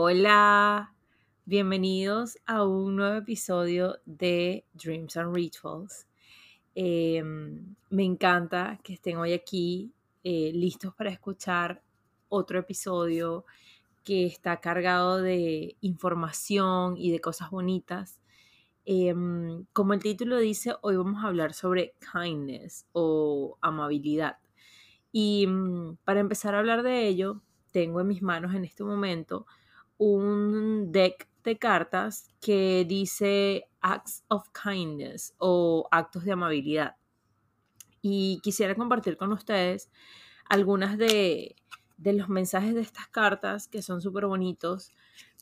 Hola, bienvenidos a un nuevo episodio de Dreams and Rituals. Em, me encanta que estén hoy aquí eh, listos para escuchar otro episodio que está cargado de información y de cosas bonitas. Em, como el título dice, hoy vamos a hablar sobre kindness o amabilidad. Y mm, para empezar a hablar de ello, tengo en mis manos en este momento un deck de cartas que dice Acts of Kindness o actos de amabilidad. Y quisiera compartir con ustedes algunas de, los mensajes de estas cartas que son súper bonitos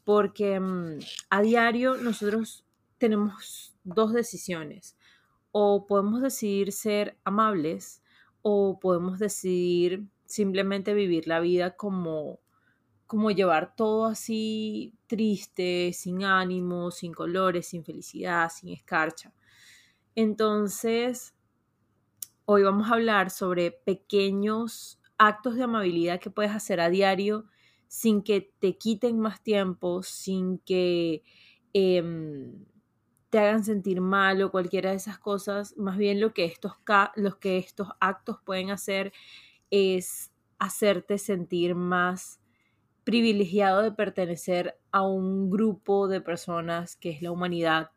porque mm, a diario nosotros tenemos dos decisiones. O podemos decidir ser amables o podemos decidir simplemente vivir la vida como como llevar todo así triste, sin ánimo, sin colores, sin felicidad, sin escarcha. Entonces, hoy vamos a hablar sobre pequeños actos de amabilidad que puedes hacer a diario sin que te quiten más tiempo, sin que em, te hagan sentir mal o cualquiera de esas cosas. Más bien lo que estos, que estos actos pueden hacer es hacerte sentir más privilegiado de pertenecer a un grupo de personas que es la humanidad.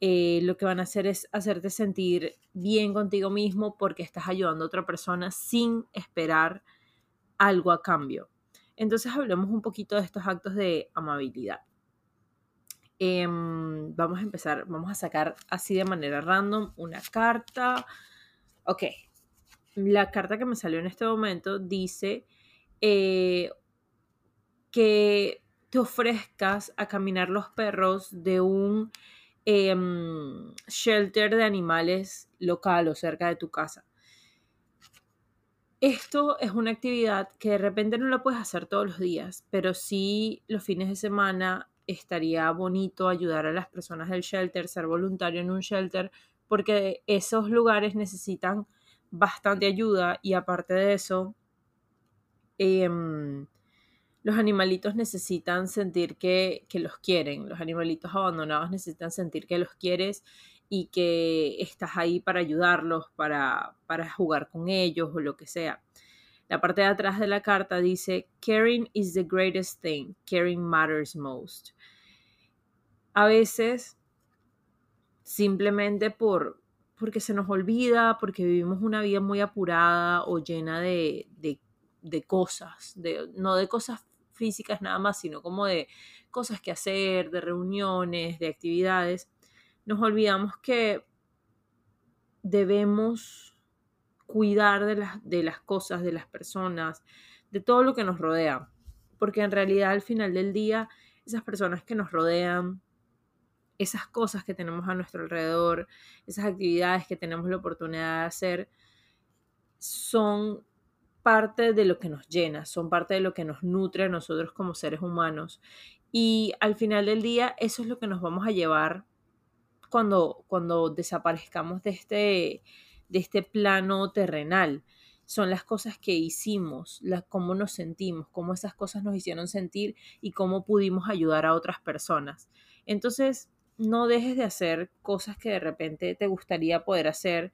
Eh, lo que van a hacer es hacerte sentir bien contigo mismo porque estás ayudando a otra persona sin esperar algo a cambio. Entonces hablemos un poquito de estos actos de amabilidad. Em, vamos a empezar, vamos a sacar así de manera random una carta. Ok, la carta que me salió en este momento dice eh, que te ofrezcas a caminar los perros de un em, shelter de animales local o cerca de tu casa. Esto es una actividad que de repente no la puedes hacer todos los días, pero sí los fines de semana estaría bonito ayudar a las personas del shelter, ser voluntario en un shelter, porque esos lugares necesitan bastante ayuda y aparte de eso, em, los animalitos necesitan sentir que, los quieren, los animalitos abandonados necesitan sentir que los quieres y que estás ahí para ayudarlos, para, para jugar con ellos o lo que sea. La parte de atrás de la carta dice, caring is the greatest thing, caring matters most. A veces, simplemente por, porque se nos olvida, porque vivimos una vida muy apurada o llena de, de cosas, de, no de cosas físicas nada más, sino como de cosas que hacer, de reuniones, de actividades, nos olvidamos que debemos cuidar de las, de las cosas, de las personas, de todo lo que nos rodea. Porque en realidad al final del día, esas personas que nos rodean, esas cosas que tenemos a nuestro alrededor, esas actividades que tenemos la oportunidad de hacer, son parte de lo que nos llena, son parte de lo que nos nutre a nosotros como seres humanos. Y al final del día, eso es lo que nos vamos a llevar cuando, cuando desaparezcamos de este, de este plano terrenal. Son las cosas que hicimos, las, cómo nos sentimos, cómo esas cosas nos hicieron sentir y cómo pudimos ayudar a otras personas. Entonces, no dejes de hacer cosas que de repente te gustaría poder hacer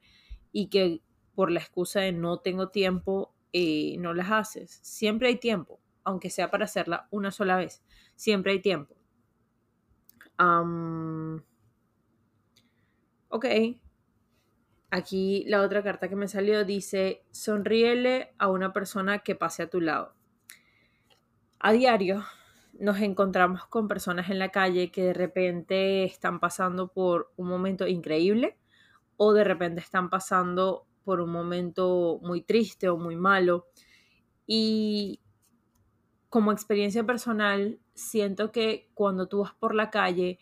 y que por la excusa de no tengo tiempo y no las haces. Siempre hay tiempo, aunque sea para hacerla una sola vez. Siempre hay tiempo. ok. Aquí la otra carta que me salió dice, sonríele a una persona que pase a tu lado. A diario nos encontramos con personas en la calle que de repente están pasando por un momento increíble o de repente están pasando por un momento muy triste o muy malo. Y como experiencia personal, siento que cuando tú vas por la calle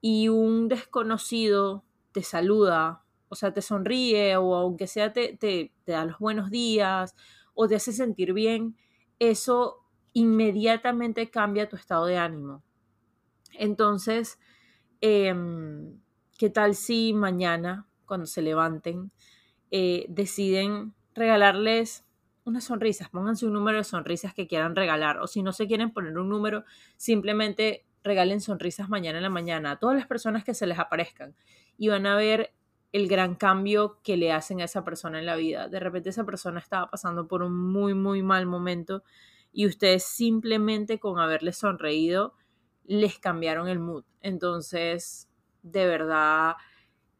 y un desconocido te saluda, o sea, te sonríe o aunque sea te, te, da los buenos días o te hace sentir bien, eso inmediatamente cambia tu estado de ánimo. Entonces, em, ¿qué tal si mañana, cuando se levanten, eh, deciden regalarles unas sonrisas? Pónganse un número de sonrisas que quieran regalar. O si no se quieren poner un número, simplemente regalen sonrisas mañana en la mañana a todas las personas que se les aparezcan. Y van a ver el gran cambio que le hacen a esa persona en la vida. De repente esa persona estaba pasando por un muy, muy mal momento y ustedes simplemente con haberle sonreído les cambiaron el mood. Entonces, de verdad,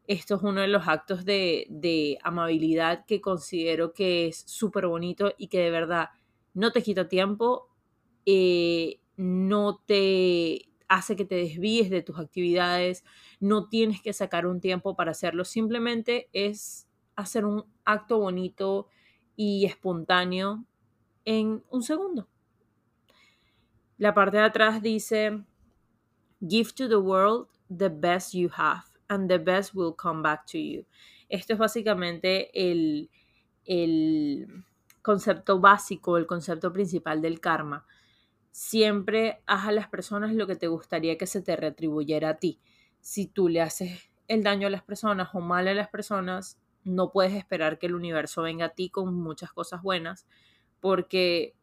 esto es uno de los actos de, amabilidad que considero que es súper bonito y que de verdad no te quita tiempo, eh, no te hace que te desvíes de tus actividades, no tienes que sacar un tiempo para hacerlo, simplemente es hacer un acto bonito y espontáneo en un segundo. La parte de atrás dice, Give to the world the best you have and the best will come back to you. Esto es básicamente el, el concepto básico, el concepto principal del karma. Siempre haz a las personas lo que te gustaría que se te retribuyera a ti. Si tú le haces el daño a las personas o mal a las personas, no puedes esperar que el universo venga a ti con muchas cosas buenas, porque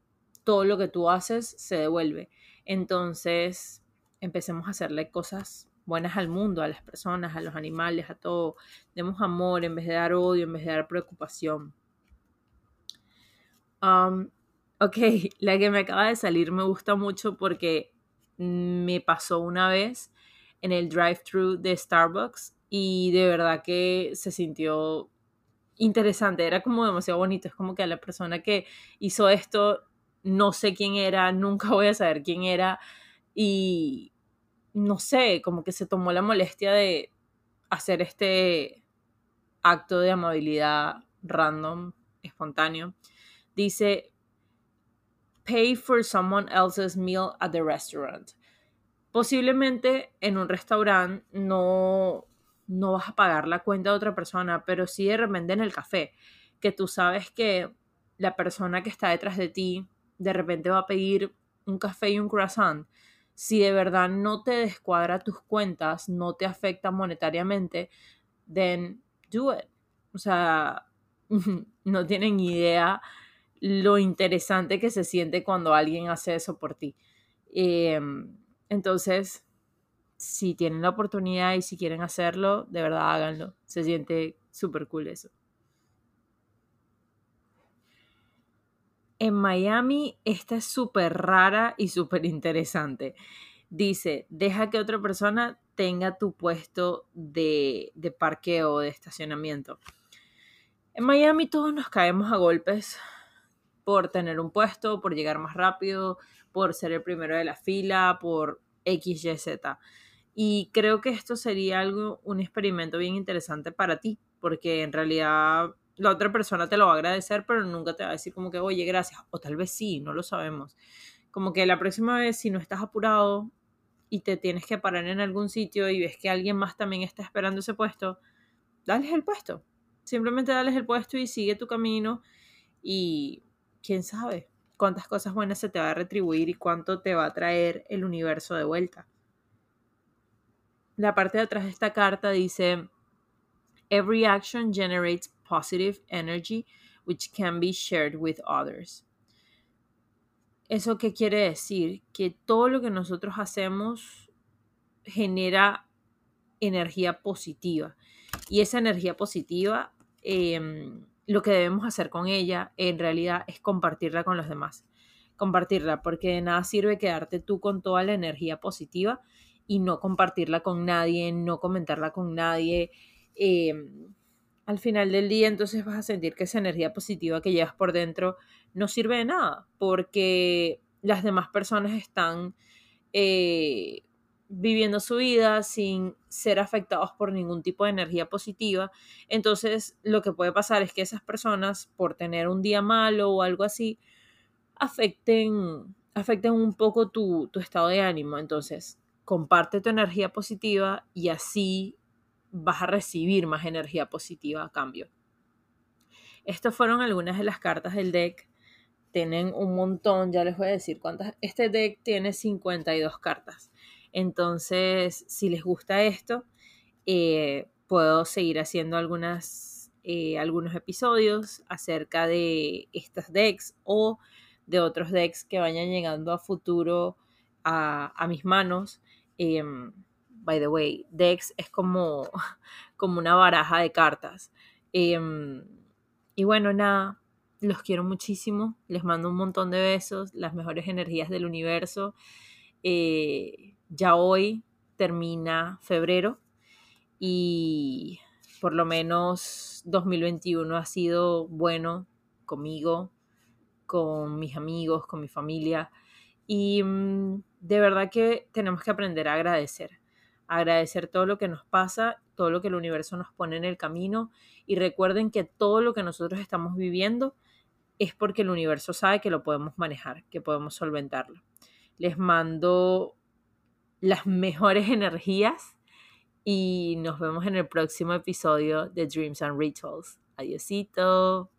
todo lo que tú haces se devuelve. Entonces, empecemos a hacerle cosas buenas al mundo, a las personas, a los animales, a todo. Demos amor en vez de dar odio, en vez de dar preocupación. Um, ok, la que me acaba de salir me gusta mucho porque me pasó una vez en el drive-thru de Starbucks y de verdad que se sintió interesante, era como demasiado bonito, es como que a la persona que hizo esto no sé quién era, nunca voy a saber quién era y no sé, como que se tomó la molestia de hacer este acto de amabilidad random, espontáneo. Dice, pay for someone else's meal at the restaurant. Posiblemente en un restaurante no, no vas a pagar la cuenta de otra persona, pero sí de repente en el café, que tú sabes que la persona que está detrás de ti de repente va a pedir un café y un croissant si de verdad no te descuadra tus cuentas, no te afecta monetariamente, then do it. O sea, no tienen idea lo interesante que se siente cuando alguien hace eso por ti. Em, entonces, si tienen la oportunidad y si quieren hacerlo, de verdad háganlo. Se siente súper cool eso. En Miami, esta es súper rara y súper interesante. Dice, deja que otra persona tenga tu puesto de, de parqueo o de estacionamiento. En Miami todos nos caemos a golpes por tener un puesto, por llegar más rápido, por ser el primero de la fila, por X, Y, Z. Y creo que esto sería algo, un experimento bien interesante para ti, porque en realidad la otra persona te lo va a agradecer, pero nunca te va a decir como que, oye, gracias. O tal vez sí, no lo sabemos. Como que la próxima vez, si no estás apurado y te tienes que parar en algún sitio y ves que alguien más también está esperando ese puesto, dales el puesto. Simplemente dales el puesto y sigue tu camino y quién sabe cuántas cosas buenas se te va a retribuir y cuánto te va a traer el universo de vuelta. La parte de atrás de esta carta dice, Every action generates positive energy which can be shared with others. ¿Eso qué quiere decir? Que todo lo que nosotros hacemos genera energía positiva. Y esa energía positiva, em, lo que debemos hacer con ella en realidad es compartirla con los demás. Compartirla, porque de nada sirve quedarte tú con toda la energía positiva y no compartirla con nadie, no comentarla con nadie. Em, al final del día entonces vas a sentir que esa energía positiva que llevas por dentro no sirve de nada porque las demás personas están eh, viviendo su vida sin ser afectados por ningún tipo de energía positiva. Entonces lo que puede pasar es que esas personas por tener un día malo o algo así afecten afecten un poco tu, tu estado de ánimo. Entonces, comparte tu energía positiva y así vas a recibir más energía positiva a cambio. Estas fueron algunas de las cartas del deck. Tienen un montón, ya les voy a decir cuántas. Este deck tiene 52 cartas. Entonces, si les gusta esto, eh, puedo seguir haciendo eh, algunos episodios acerca de estas decks o de otros decks que vayan llegando a futuro a, mis manos. Em, by the way, decks es como, como una baraja de cartas. Em, y bueno, nada, los quiero muchísimo. Les mando un montón de besos, las mejores energías del universo. Eh, ya hoy termina febrero y por lo menos 2021 ha sido bueno conmigo, con mis amigos, con mi familia. Y mm, de verdad que tenemos que aprender a agradecer. Agradecer todo lo que nos pasa, todo lo que el universo nos pone en el camino. Y recuerden que todo lo que nosotros estamos viviendo es porque el universo sabe que lo podemos manejar, que podemos solventarlo. Les mando las mejores energías y nos vemos en el próximo episodio de Dreams and Rituals. Adiosito.